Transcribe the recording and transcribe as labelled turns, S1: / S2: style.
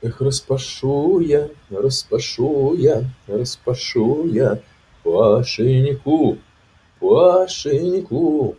S1: Эх, распашу я, распашу я, распашу я Пашеньку, Пашеньку.